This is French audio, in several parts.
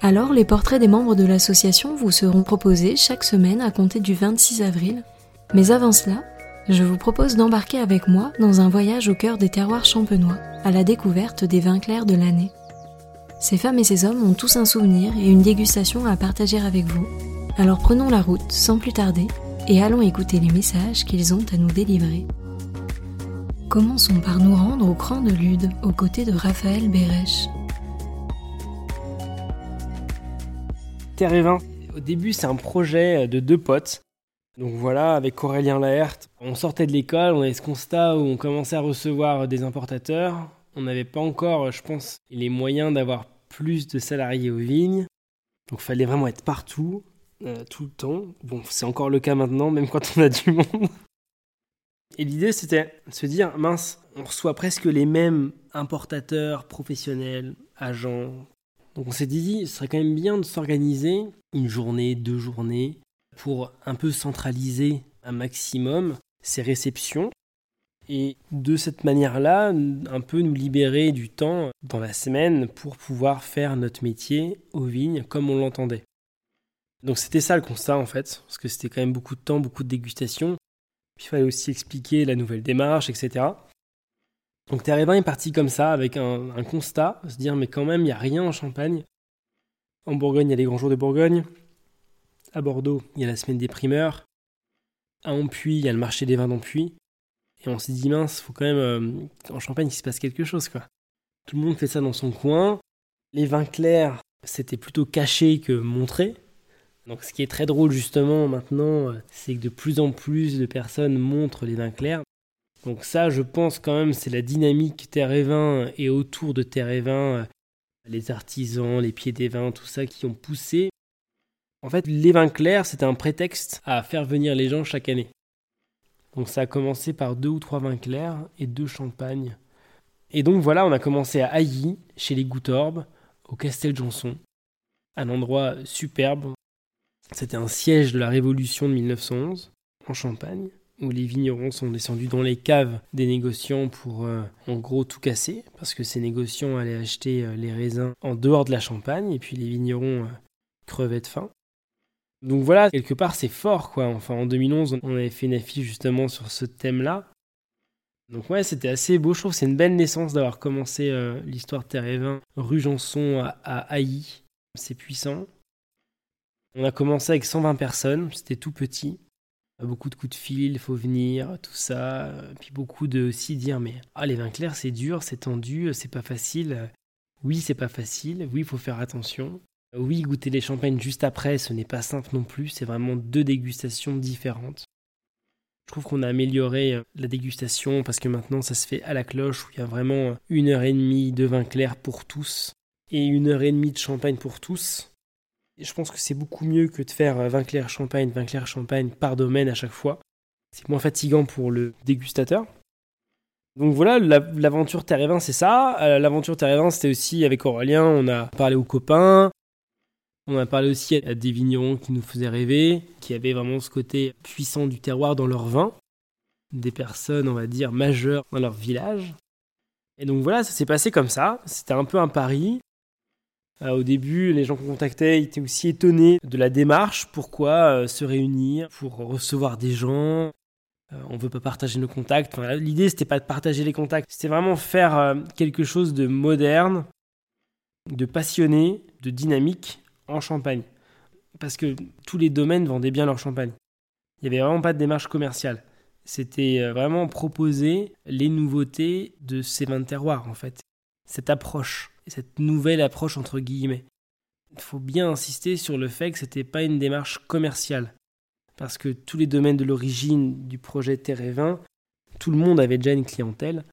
Alors, les portraits des membres de l'association vous seront proposés chaque semaine à compter du 26 avril. Mais avant cela, je vous propose d'embarquer avec moi dans un voyage au cœur des terroirs champenois, à la découverte des vins clairs de l'année. Ces femmes et ces hommes ont tous un souvenir et une dégustation à partager avec vous. Alors prenons la route sans plus tarder et allons écouter les messages qu'ils ont à nous délivrer. Commençons par nous rendre au cran de Lude, aux côtés de Raphaël Bérèche. Terre et Vin. Au début, c'est un projet de deux potes. Donc voilà, avec Aurélien Laerte, on sortait de l'école, on avait ce constat où on commençait à recevoir des importateurs. On n'avait pas encore, je pense, les moyens d'avoir plus de salariés aux vignes. Donc fallait vraiment être partout, euh, tout le temps. Bon, c'est encore le cas maintenant, même quand on a du monde. Et l'idée, c'était de se dire, mince, on reçoit presque les mêmes importateurs, professionnels, agents, donc on s'est dit, ce serait quand même bien de s'organiser une journée, deux journées, pour un peu centraliser un maximum ces réceptions et de cette manière-là, un peu nous libérer du temps dans la semaine pour pouvoir faire notre métier aux vignes comme on l'entendait. Donc c'était ça le constat en fait, parce que c'était quand même beaucoup de temps, beaucoup de dégustation. Puis il fallait aussi expliquer la nouvelle démarche, etc. Donc Terre est parti comme ça, avec un, constat, se dire mais quand même, il n'y a rien en Champagne. En Bourgogne, il y a les grands jours de Bourgogne. À Bordeaux, il y a la semaine des primeurs. À Ampuy, il y a le marché des vins d'Ampuy. Et on s'est dit mince, faut quand même euh, en Champagne il se passe quelque chose quoi. Tout le monde fait ça dans son coin. Les vins clairs, c'était plutôt caché que montré. Donc ce qui est très drôle justement maintenant, euh, c'est que de plus en plus de personnes montrent les vins clairs. Donc ça, je pense quand même, c'est la dynamique terre et vin et autour de terre et vin, euh, les artisans, les pieds des vins, tout ça qui ont poussé. En fait, les vins clairs, c'était un prétexte à faire venir les gens chaque année. Donc ça a commencé par deux ou trois vins clairs et deux champagnes. Et donc voilà, on a commencé à Ailly, chez les Goutorbes, au Castel Johnson. Un endroit superbe. C'était un siège de la Révolution de 1911, en Champagne où les vignerons sont descendus dans les caves des négociants pour euh, en gros tout casser, parce que ces négociants allaient acheter euh, les raisins en dehors de la Champagne, et puis les vignerons euh, crevaient de faim. Donc voilà, quelque part c'est fort quoi. Enfin en 2011, on avait fait une affiche justement sur ce thème-là. Donc ouais, c'était assez beau, je trouve c'est une belle naissance d'avoir commencé l'histoire de Terre et Vin, rue Janson à, à. C'est puissant. On a commencé avec 120 personnes, c'était tout petit beaucoup de coups de fil, il faut venir, tout ça. Puis beaucoup de aussi dire mais ah les vins clairs c'est dur, c'est tendu, c'est pas facile. Oui c'est pas facile, oui il faut faire attention. Oui goûter les champagnes juste après ce n'est pas simple non plus, c'est vraiment deux dégustations différentes. Je trouve qu'on a amélioré euh, la dégustation parce que maintenant ça se fait à la cloche où il y a vraiment une heure et demie de vin clair pour tous et une heure et demie de champagne pour tous je pense que c'est beaucoup mieux que de faire vin clair champagne, vin clair champagne par domaine à chaque fois. C'est moins fatigant pour le dégustateur. Donc voilà, l'aventure Terre et Vin, c'est ça. Euh, l'aventure Terre et Vin, c'était aussi avec Aurélien, on a parlé aux copains. On a parlé aussi à des vignerons qui nous faisaient rêver, qui avaient vraiment ce côté puissant du terroir dans leur vin. Des personnes, on va dire, majeures dans leur village. Et donc voilà, ça s'est passé comme ça. C'était un peu un pari. Euh, au début, les gens qu'on contactait étaient aussi étonnés de la démarche. Pourquoi euh, se réunir pour recevoir des gens? Euh, On ne veut pas partager nos contacts. Enfin, L'idée, c'était pas de partager les contacts. C'était vraiment faire quelque chose de moderne, de passionné, de dynamique en Champagne. parce que tous les domaines vendaient bien leur champagne. Il n'y avait vraiment pas de démarche commerciale. C'était vraiment proposer les nouveautés de ces vins de terroir, en fait. Cette approche, cette nouvelle approche entre guillemets. Il faut bien insister sur le fait que ce n'était pas une démarche commerciale. Parce que tous les domaines de l'origine du projet Terre tout le monde avait déjà une clientèle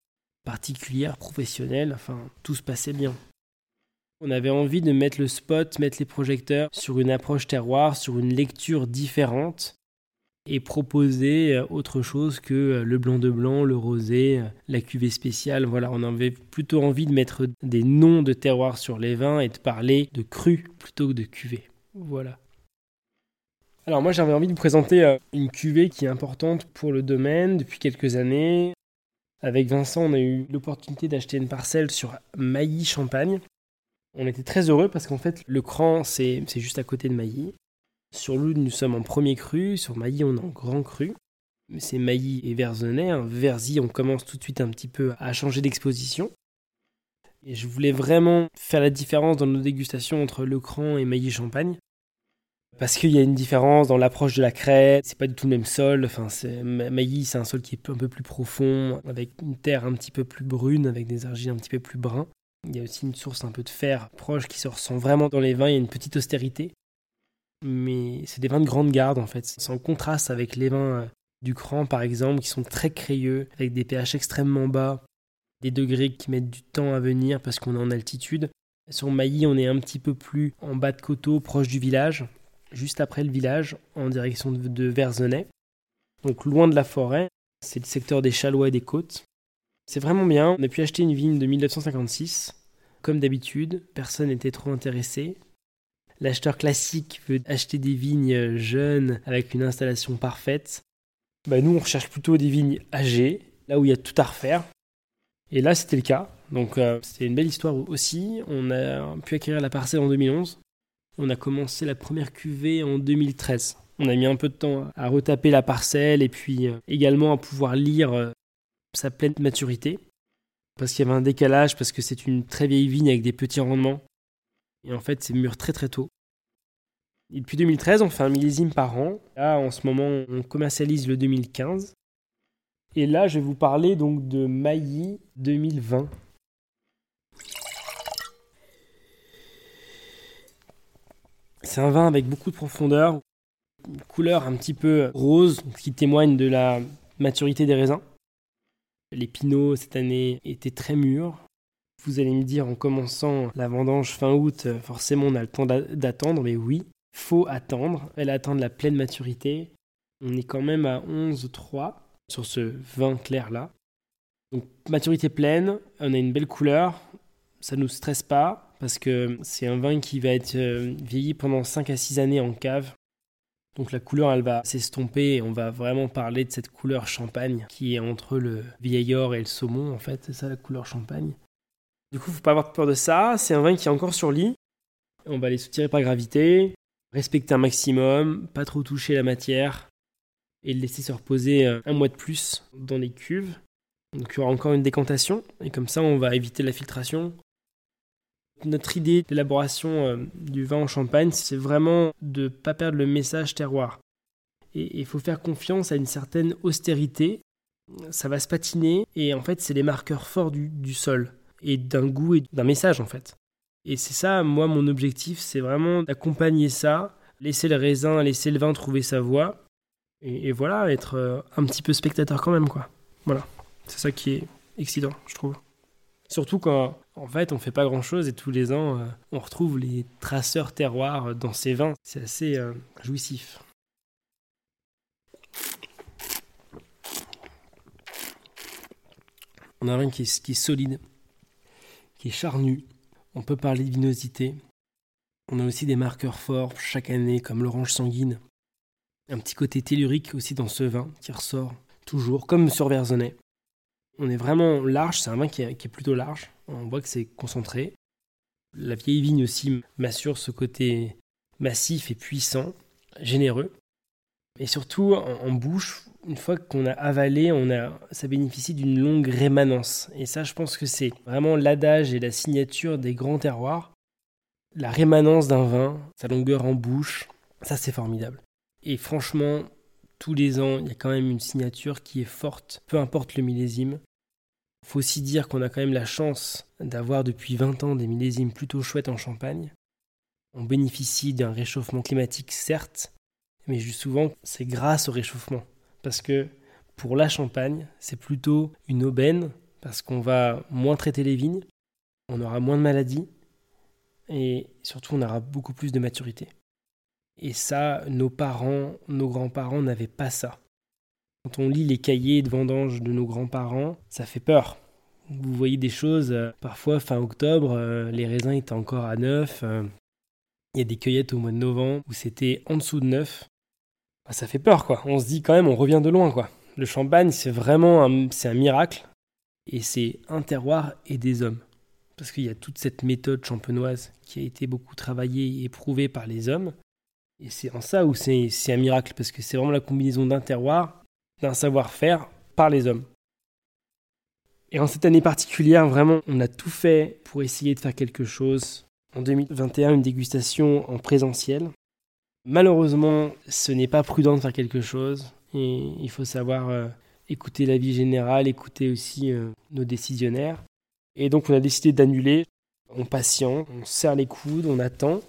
particulière, professionnelle, enfin, tout se passait bien. On avait envie de mettre le spot, mettre les projecteurs sur une approche terroir, sur une lecture différente et proposer euh, autre chose que euh, le blanc de blanc, le rosé, euh, la cuvée spéciale. Voilà, on avait plutôt envie de mettre des noms de terroir sur les vins et de parler de cru plutôt que de cuvée. Voilà. Alors moi j'avais envie de vous présenter une cuvée qui est importante pour le domaine depuis quelques années. Avec Vincent, on a eu l'opportunité d'acheter une parcelle sur Mailly Champagne. On était très heureux parce qu'en fait, le cran, c'est juste à côté de Mailly. Sur l'Oud, nous sommes en premier cru. Sur Mailly, on est en grand cru. C'est Mailly et Verzonnet. Hein. Verzy, on commence tout de suite un petit peu à changer d'exposition. Et je voulais vraiment faire la différence dans nos dégustations entre le cran et Mailly Champagne. Parce qu'il y a une différence dans l'approche de la crête, c'est pas du tout le même sol. Enfin, Mailly, c'est un sol qui est un peu plus profond, avec une terre un petit peu plus brune, avec des argiles un petit peu plus bruns. Il y a aussi une source un peu de fer proche qui se ressent vraiment dans les vins. Il y a une petite austérité. Mais c'est des vins de grande garde en fait. C'est en contraste avec les vins euh, du cran par exemple, qui sont très crayeux, avec des pH extrêmement bas, des degrés qui mettent du temps à venir parce qu'on est en altitude. Sur Mailly, on est un petit peu plus en bas de coteau, proche du village, juste après le village, en direction de Verzenay. Donc loin de la forêt, c'est le secteur des Chalois et des côtes. C'est vraiment bien. On a pu acheter une vigne de 1956. Comme d'habitude, personne n'était trop intéressé. L'acheteur classique veut acheter des vignes jeunes avec une installation parfaite. Bah, nous, on recherche plutôt des vignes âgées, là où il y a tout à refaire. Et là, c'était le cas. Donc, euh, c'était une belle histoire aussi. On a pu acquérir la parcelle en 2011. On a commencé la première cuvée en 2013. On a mis un peu de temps à retaper la parcelle et puis euh, également à pouvoir lire euh, sa pleine maturité. Parce qu'il y avait un décalage, parce que c'est une très vieille vigne avec des petits rendements. Et en fait, c'est mûr très très tôt. Et depuis 2013, on fait un millésime par an. Là, en ce moment, on commercialise le 2015. Et là, je vais vous parler donc de Mailly 2020. C'est un vin avec beaucoup de profondeur, une couleur un petit peu rose, qui témoigne de la maturité des raisins. Les pinots cette année étaient très mûrs. Vous allez me dire en commençant la vendange fin août, euh, forcément on a le temps d'attendre, mais oui, faut attendre. Elle attend la pleine maturité. On est quand même à 11,3 sur ce vin clair là. Donc maturité pleine, on a une belle couleur, ça ne nous stresse pas parce que c'est un vin qui va être euh, vieilli pendant 5 à 6 années en cave. Donc la couleur, elle va s'estomper et on va vraiment parler de cette couleur champagne qui est entre le vieil or et le saumon en fait, c'est ça la couleur champagne. Du coup, faut pas avoir peur de ça, c'est un vin qui est encore sur lit. On va les soutirer par gravité, respecter un maximum, pas trop toucher la matière et le laisser se reposer euh, un mois de plus dans les cuves. Donc il y aura encore une décantation et comme ça on va éviter la filtration, notre idée d'élaboration euh, du vin en champagne, c'est vraiment de ne pas perdre le message terroir. Et il faut faire confiance à une certaine austérité. Ça va se patiner et en fait, c'est les marqueurs forts du, sol et d'un goût et d'un message en fait. Et c'est ça, moi, mon objectif, c'est vraiment d'accompagner ça, laisser le raisin, laisser le vin trouver sa voie. Et, voilà, être euh, un petit peu spectateur quand même, quoi. Voilà. C'est ça qui est excitant, je trouve. Surtout quand, en fait, on fait pas grand-chose et tous les ans, euh, on retrouve les traceurs terroirs dans ces vins. C'est assez euh, jouissif. On a un vin qui est, solide, charnu. On peut parler de vinosité. On a aussi des marqueurs forts chaque année, comme l'orange sanguine. Un petit côté tellurique aussi dans ce vin qui ressort toujours, comme sur Verzonnet. On est vraiment large, c'est un vin qui est, plutôt large. On voit que c'est concentré. La vieille vigne aussi m'assure ce côté massif et puissant, généreux. Et surtout, en, bouche, une fois qu'on a avalé, on a, ça bénéficie d'une longue rémanence. Et ça, je pense que c'est vraiment l'adage et la signature des grands terroirs. La rémanence d'un vin, sa longueur en bouche, Ça, c'est formidable. Et franchement, tous les ans, il y a quand même une signature qui est forte, peu importe le millésime. Il faut aussi dire qu'on a quand même la chance d'avoir depuis 20 ans des millésimes plutôt chouettes en Champagne. On bénéficie d'un réchauffement climatique, certes, mais juste souvent, c'est grâce au réchauffement. Parce que pour la Champagne, c'est plutôt une aubaine, parce qu'on va moins traiter les vignes, on aura moins de maladies, et surtout on aura beaucoup plus de maturité. Et ça, nos parents, nos grands-parents n'avaient pas ça. Quand on lit les cahiers de vendange de nos grands-parents, ça fait peur. Vous voyez des choses, euh, parfois fin octobre, euh, les raisins étaient encore à 9. Euh, il y a des cueillettes au mois de novembre où c'était en dessous de 9. Bah, ça fait peur, quoi. On se dit quand même, on revient de loin, quoi. Le champagne, c'est vraiment un, c'est un miracle. Et c'est un terroir et des hommes. Parce qu'il y a toute cette méthode champenoise qui a été beaucoup travaillée et éprouvée par les hommes. Et c'est en ça où c'est un miracle, parce que c'est vraiment la combinaison d'un terroir, d'un savoir-faire par les hommes. Et en cette année particulière, vraiment, on a tout fait pour essayer de faire quelque chose. En 2021, une dégustation en présentiel. Malheureusement, ce n'est pas prudent de faire quelque chose. Et il faut savoir euh, écouter l'avis général, écouter aussi euh, nos décisionnaires. Et donc, on a décidé d'annuler. On patiente, on serre les coudes, on attend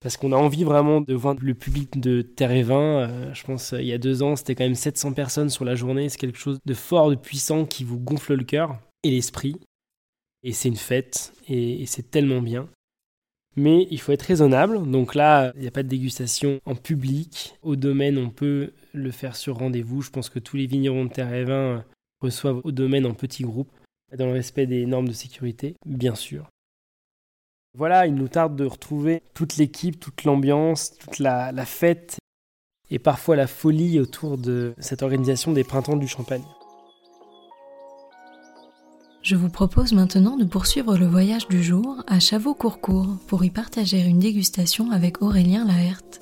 parce qu'on a envie vraiment de voir le public de Terre et Vin. Euh, je pense il y a deux ans, c'était quand même 700 personnes sur la journée. C'est quelque chose de fort, de puissant qui vous gonfle le cœur et l'esprit. Et c'est une fête et, c'est tellement bien. Mais il faut être raisonnable. Donc là, il n'y a pas de dégustation en public. Au domaine, on peut le faire sur rendez-vous. Je pense que tous les vignerons de Terre et Vin reçoivent au domaine en petits groupes, dans le respect des normes de sécurité, bien sûr. Voilà, il nous tarde de retrouver toute l'équipe, toute l'ambiance, toute la, fête et parfois la folie autour de cette organisation des printemps du Champagne. Je vous propose maintenant de poursuivre le voyage du jour à Chavaux-Courcourt pour y partager une dégustation avec Aurélien Laerte.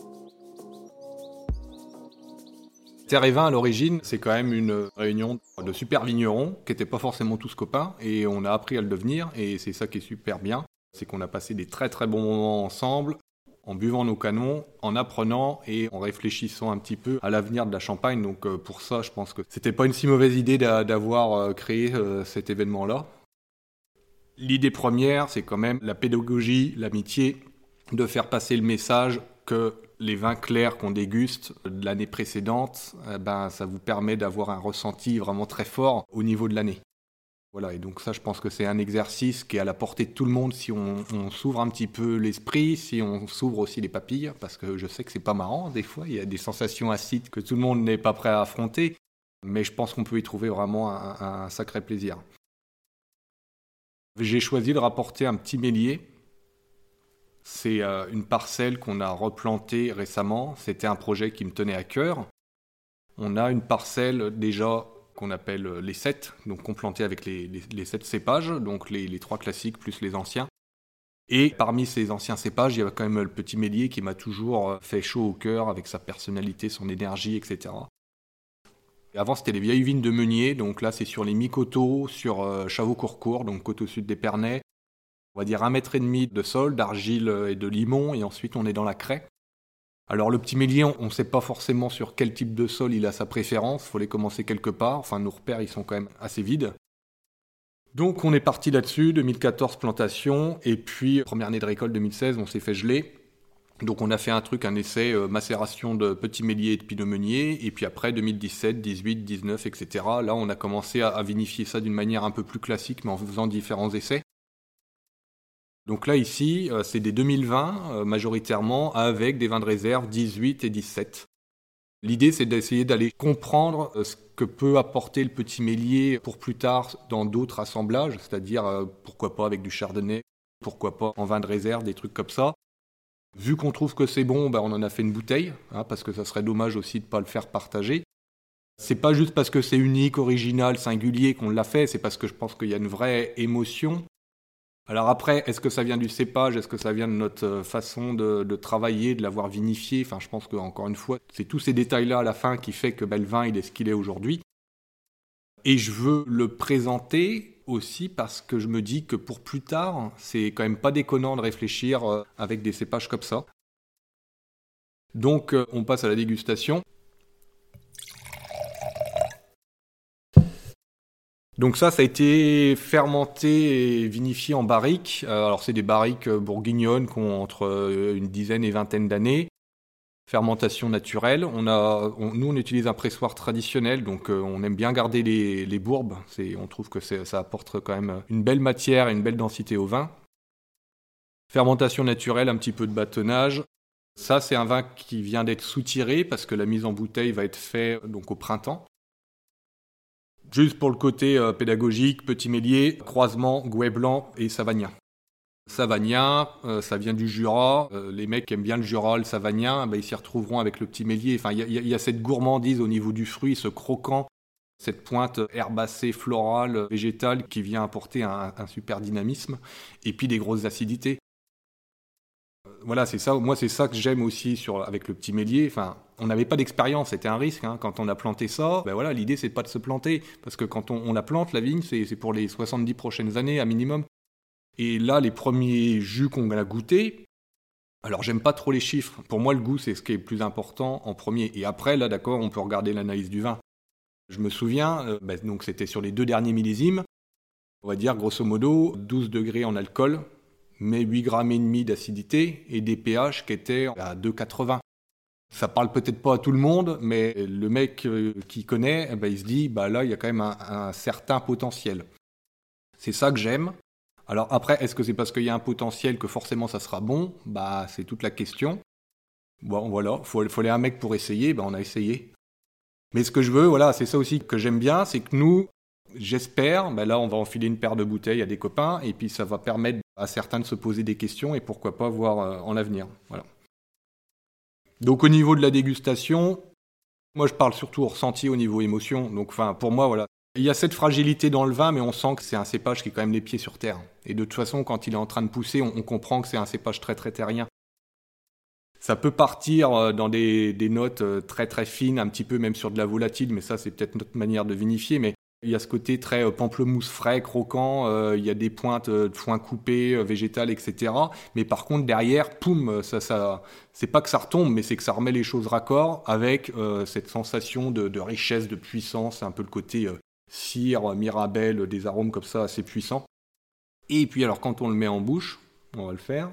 Terre et Vin, à l'origine, c'est quand même une réunion de super vignerons qui n'étaient pas forcément tous copains et on a appris à le devenir et c'est ça qui est super bien c'est qu'on a passé des très très bons moments ensemble en buvant nos canons, en apprenant et en réfléchissant un petit peu à l'avenir de la Champagne. Donc euh, pour ça, je pense que c'était pas une si mauvaise idée d'avoir euh, créé euh, cet événement-là. L'idée première, c'est quand même la pédagogie, l'amitié, de faire passer le message que les vins clairs qu'on déguste l'année précédente, eh ben, ça vous permet d'avoir un ressenti vraiment très fort au niveau de l'année. Voilà, et donc ça, je pense que c'est un exercice qui est à la portée de tout le monde si on, s'ouvre un petit peu l'esprit, si on s'ouvre aussi les papilles, parce que je sais que c'est pas marrant, des fois, il y a des sensations acides que tout le monde n'est pas prêt à affronter, mais je pense qu'on peut y trouver vraiment un, sacré plaisir. J'ai choisi de rapporter un petit mélier. C'est euh, une parcelle qu'on a replantée récemment. C'était un projet qui me tenait à cœur. On a une parcelle déjà qu'on appelle euh, les sept, donc complantés avec les, sept cépages, donc les, trois classiques plus les anciens. Et parmi ces anciens cépages, il y a quand même le petit Mélier qui m'a toujours euh, fait chaud au cœur avec sa personnalité, son énergie, etc. avant, c'était les vieilles vignes de Meunier, donc là, c'est sur les mi-coteaux, sur euh, Chavaux-Courcourt, donc sud des Pernets. On va dire un mètre et demi de sol, d'argile et de limon, et ensuite on est dans la craie. Alors le petit mélier, on ne sait pas forcément sur quel type de sol il a sa préférence, il faut les commencer quelque part, enfin nos repères ils sont quand même assez vides. Donc on est parti là-dessus, 2014 plantation, et puis première année de récolte 2016 on s'est fait geler. Donc on a fait un truc, un essai euh, macération de petits méliers et de meunier, et puis après 2017, 18, 19, etc. Là on a commencé à vinifier ça d'une manière un peu plus classique, mais en faisant différents essais. Donc là, ici, euh, c'est des 2020 euh, majoritairement avec des vins de réserve 18 et 17. L'idée, c'est d'essayer d'aller comprendre euh, ce que peut apporter le petit mélier pour plus tard dans d'autres assemblages, c'est-à-dire pourquoi pas avec du chardonnay, pourquoi pas en vin de réserve, des trucs comme ça. Vu qu'on trouve que c'est bon, ben on en a fait une bouteille, hein, parce que ça serait dommage aussi de ne pas le faire partager. C'est pas juste parce que c'est unique, original, singulier qu'on l'a fait, c'est parce que je pense qu'il y a une vraie émotion alors après, est-ce que ça vient du cépage? Est-ce que ça vient de notre euh, façon de, travailler, de l'avoir vinifié? Enfin, je pense qu'encore une fois, c'est tous ces détails-là à la fin qui fait que le vin, est ce qu'il est aujourd'hui. Et je veux le présenter aussi parce que je me dis que pour plus tard, c'est quand même pas déconnant de réfléchir euh, avec des cépages comme ça. Donc euh, on passe à la dégustation. Donc ça, ça a été fermenté et vinifié en barriques. Euh, alors c'est des barriques bourguignonnes qui ont entre une dizaine et vingtaine d'années fermentation naturelle. Nous, on utilise un pressoir traditionnel, donc euh, on aime bien garder les, bourbes. On trouve que ça apporte quand même une belle matière et une belle densité au vin. Fermentation naturelle, un petit peu de bâtonnage. Ça, c'est un vin qui vient d'être soutiré parce que la mise en bouteille va être faite donc au printemps. Juste pour le côté euh, pédagogique, petit mélier, croisement, gouet blanc et savagnin. Savagnin, euh, ça vient du Jura. Euh, les mecs qui aiment bien le Jura, le Savagnin, bah, ils s'y retrouveront avec le petit mélier. Enfin, il y, a cette gourmandise au niveau du fruit, ce croquant, cette pointe herbacée, florale, végétale qui vient apporter un, super dynamisme. Et puis des grosses acidités. Voilà, c'est ça. Moi, c'est ça que j'aime aussi sur, avec le petit mélier. Enfin, on n'avait pas d'expérience, c'était un risque. Hein. Quand on a planté ça, ben voilà, l'idée c'est pas de se planter, parce que quand on, la plante, la vigne, c'est pour les 70 prochaines années à minimum. Et là, les premiers jus qu'on a goûtés, alors j'aime pas trop les chiffres. Pour moi, le goût, c'est ce qui est le plus important en premier. Et après, là, d'accord, on peut regarder l'analyse du vin. Je me souviens, euh, bah, donc c'était sur les deux derniers millésimes, on va dire grosso modo 12 degrés en alcool, mais 8 grammes et demi d'acidité et des pH qui étaient à 2,80. Ça parle peut-être pas à tout le monde, mais le mec euh, qui connaît, eh ben, il se dit, bah là, il y a quand même un certain potentiel. C'est ça que j'aime. Alors après, est-ce que c'est parce qu'il y a un potentiel que forcément ça sera bon? Bah c'est toute la question. Bon voilà, il faut, aller un mec pour essayer, bah on a essayé. Mais ce que je veux, voilà, c'est ça aussi que j'aime bien, c'est que nous, j'espère, bah là on va enfiler une paire de bouteilles à des copains, et puis ça va permettre à certains de se poser des questions, et pourquoi pas voir euh, en l'avenir. Voilà. Donc au niveau de la dégustation, moi je parle surtout au ressenti au niveau émotion. Donc enfin pour moi voilà, il y a cette fragilité dans le vin, mais on sent que c'est un cépage qui est quand même les pieds sur terre. Et de toute façon, quand il est en train de pousser, on, comprend que c'est un cépage très très terrien. Ça peut partir euh, dans des, notes euh, très très fines, un petit peu même sur de la volatile, mais ça c'est peut-être notre manière de vinifier. Mais il y a ce côté très euh, pamplemousse frais, croquant, il y a des pointes de foin coupé, végétal, etc. Mais par contre derrière, poum, ça, c'est pas que ça retombe, mais c'est que ça remet les choses raccord avec cette sensation de, de, richesse, de puissance, un peu le côté cire, mirabelle, des arômes comme ça assez puissants. Et puis alors quand on le met en bouche, on va le faire.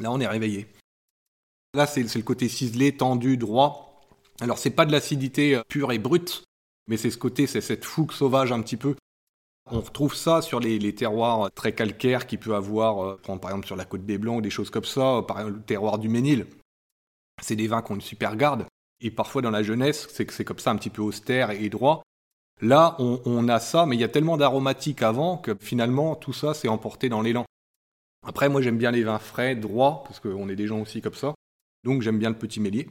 Là on est réveillé. Là c'est le côté ciselé, tendu, droit. Alors c'est pas de l'acidité euh, pure et brute, mais c'est ce côté, c'est cette fougue sauvage un petit peu. On retrouve ça sur les, terroirs très calcaires qu'il peut avoir, euh, par exemple sur la côte des Blancs ou des choses comme ça, par exemple le terroir du Ménil c'est des vins qui ont une super garde. Et parfois dans la jeunesse, c'est que c'est comme ça un petit peu austère et droit. Là, on, a ça, mais il y a tellement d'aromatiques avant que finalement tout ça s'est emporté dans l'élan. Après, moi j'aime bien les vins frais, droits, parce qu'on est des gens aussi comme ça. Donc j'aime bien le petit mélier.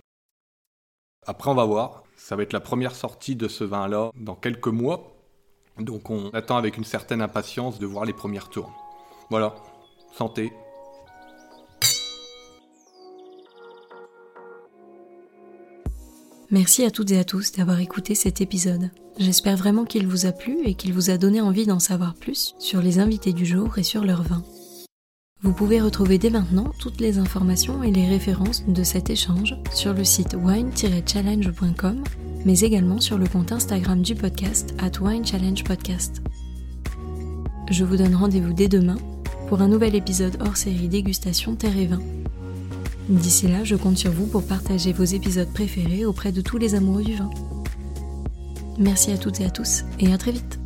Après, on va voir. Ça va être la première sortie de ce vin-là dans quelques mois. Donc on attend avec une certaine impatience de voir les premières tours. Voilà. Santé. Merci à toutes et à tous d'avoir écouté cet épisode. J'espère vraiment qu'il vous a plu et qu'il vous a donné envie d'en savoir plus sur les invités du jour et sur leur vin. Vous pouvez retrouver dès maintenant toutes les informations et les références de cet échange sur le site wine-challenge.com, mais également sur le compte Instagram du podcast at Wine Challenge Podcast. Je vous donne rendez-vous dès demain pour un nouvel épisode hors série dégustation terre et vin. D'ici là, je compte sur vous pour partager vos épisodes préférés auprès de tous les amoureux du vin. Merci à toutes et à tous et à très vite